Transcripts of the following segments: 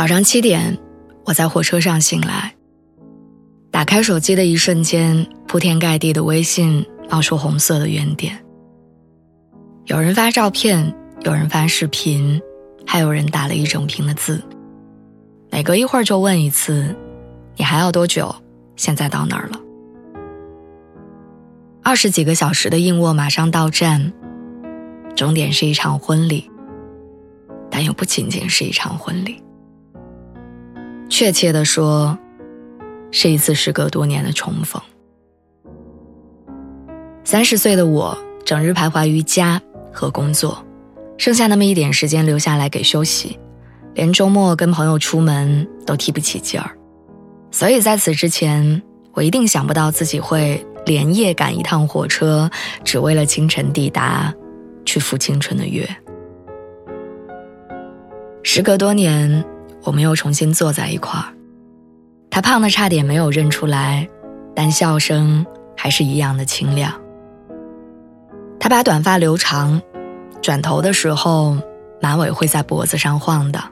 早上七点，我在火车上醒来。打开手机的一瞬间，铺天盖地的微信冒出红色的圆点。有人发照片，有人发视频，还有人打了一整屏的字。每隔一会儿就问一次：“你还要多久？现在到哪儿了？”二十几个小时的硬卧马上到站，终点是一场婚礼，但又不仅仅是一场婚礼。确切的说，是一次时隔多年的重逢。三十岁的我，整日徘徊于家和工作，剩下那么一点时间留下来给休息，连周末跟朋友出门都提不起劲儿。所以在此之前，我一定想不到自己会连夜赶一趟火车，只为了清晨抵达，去赴青春的约。时隔多年。我们又重新坐在一块儿，他胖的差点没有认出来，但笑声还是一样的清亮。他把短发留长，转头的时候马尾会在脖子上晃的。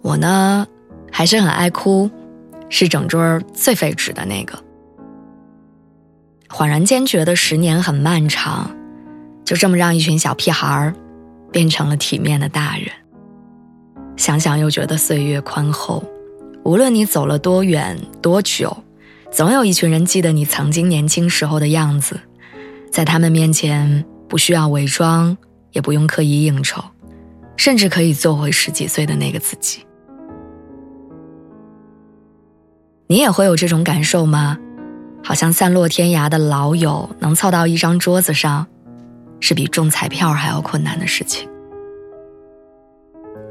我呢，还是很爱哭，是整桌最费纸的那个。恍然间觉得十年很漫长，就这么让一群小屁孩儿变成了体面的大人。想想又觉得岁月宽厚，无论你走了多远多久，总有一群人记得你曾经年轻时候的样子，在他们面前不需要伪装，也不用刻意应酬，甚至可以做回十几岁的那个自己。你也会有这种感受吗？好像散落天涯的老友能凑到一张桌子上，是比中彩票还要困难的事情。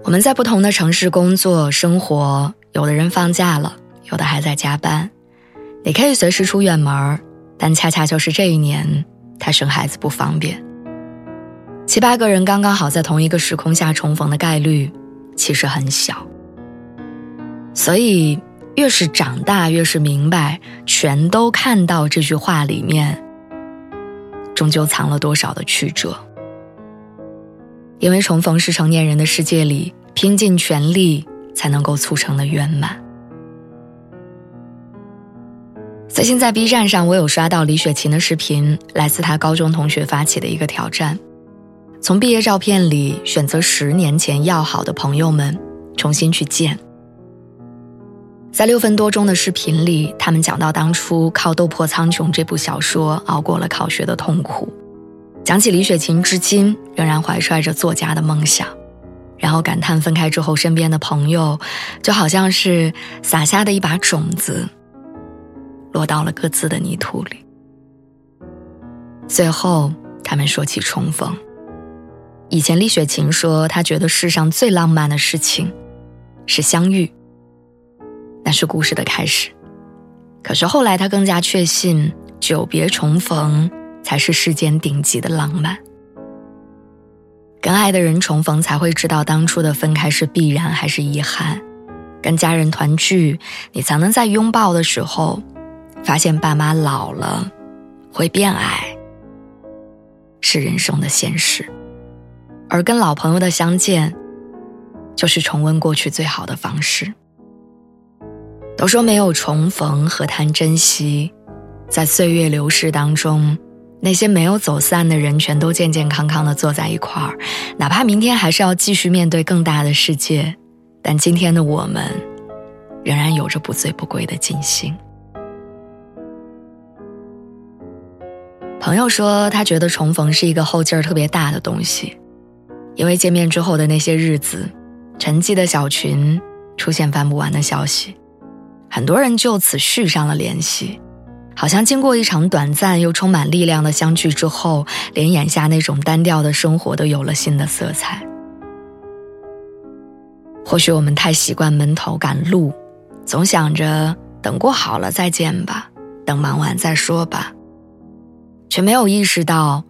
我们在不同的城市工作生活，有的人放假了，有的还在加班。你可以随时出远门，但恰恰就是这一年，他生孩子不方便。七八个人刚刚好在同一个时空下重逢的概率，其实很小。所以，越是长大，越是明白，全都看到这句话里面，终究藏了多少的曲折。因为重逢是成年人的世界里拼尽全力才能够促成的圆满。最近在 B 站上，我有刷到李雪琴的视频，来自她高中同学发起的一个挑战，从毕业照片里选择十年前要好的朋友们，重新去见。在六分多钟的视频里，他们讲到当初靠《斗破苍穹》这部小说熬过了考学的痛苦。讲起李雪琴，至今仍然怀揣着作家的梦想，然后感叹分开之后身边的朋友，就好像是撒下的一把种子，落到了各自的泥土里。最后，他们说起重逢。以前李雪琴说，她觉得世上最浪漫的事情，是相遇，那是故事的开始。可是后来，她更加确信，久别重逢。才是世间顶级的浪漫。跟爱的人重逢，才会知道当初的分开是必然还是遗憾；跟家人团聚，你才能在拥抱的时候，发现爸妈老了，会变矮，是人生的现实。而跟老朋友的相见，就是重温过去最好的方式。都说没有重逢，何谈珍惜？在岁月流逝当中。那些没有走散的人，全都健健康康的坐在一块儿，哪怕明天还是要继续面对更大的世界，但今天的我们，仍然有着不醉不归的尽兴。朋友说，他觉得重逢是一个后劲儿特别大的东西，因为见面之后的那些日子，沉寂的小群出现翻不完的消息，很多人就此续上了联系。好像经过一场短暂又充满力量的相聚之后，连眼下那种单调的生活都有了新的色彩。或许我们太习惯闷头赶路，总想着等过好了再见吧，等忙完再说吧，却没有意识到，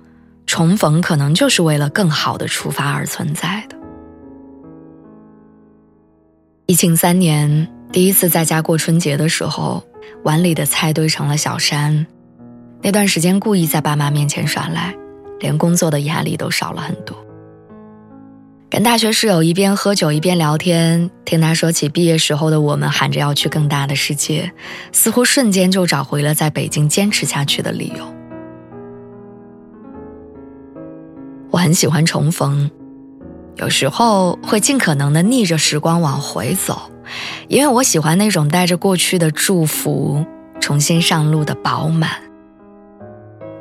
重逢可能就是为了更好的出发而存在的。疫情三年，第一次在家过春节的时候，碗里的菜堆成了小山。那段时间故意在爸妈面前耍赖，连工作的压力都少了很多。跟大学室友一边喝酒一边聊天，听他说起毕业时候的我们喊着要去更大的世界，似乎瞬间就找回了在北京坚持下去的理由。我很喜欢重逢，有时候会尽可能的逆着时光往回走，因为我喜欢那种带着过去的祝福重新上路的饱满。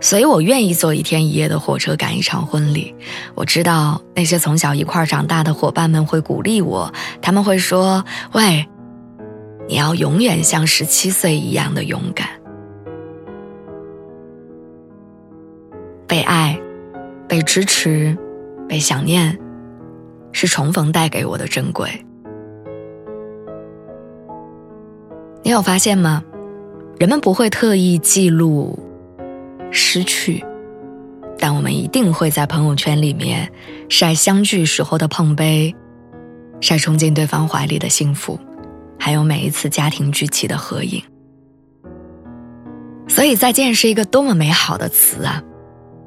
所以我愿意坐一天一夜的火车赶一场婚礼。我知道那些从小一块长大的伙伴们会鼓励我，他们会说：“喂，你要永远像十七岁一样的勇敢。”被爱、被支持、被想念，是重逢带给我的珍贵。有发现吗？人们不会特意记录。失去，但我们一定会在朋友圈里面晒相聚时候的碰杯，晒冲进对方怀里的幸福，还有每一次家庭聚齐的合影。所以，再见是一个多么美好的词啊！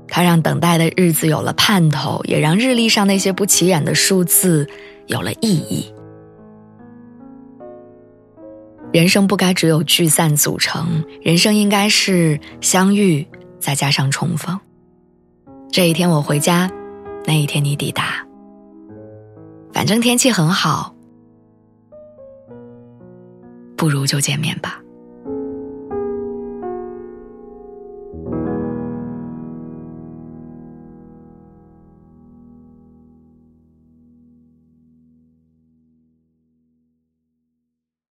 它让等待的日子有了盼头，也让日历上那些不起眼的数字有了意义。人生不该只有聚散组成，人生应该是相遇。再加上重逢，这一天我回家，那一天你抵达。反正天气很好，不如就见面吧。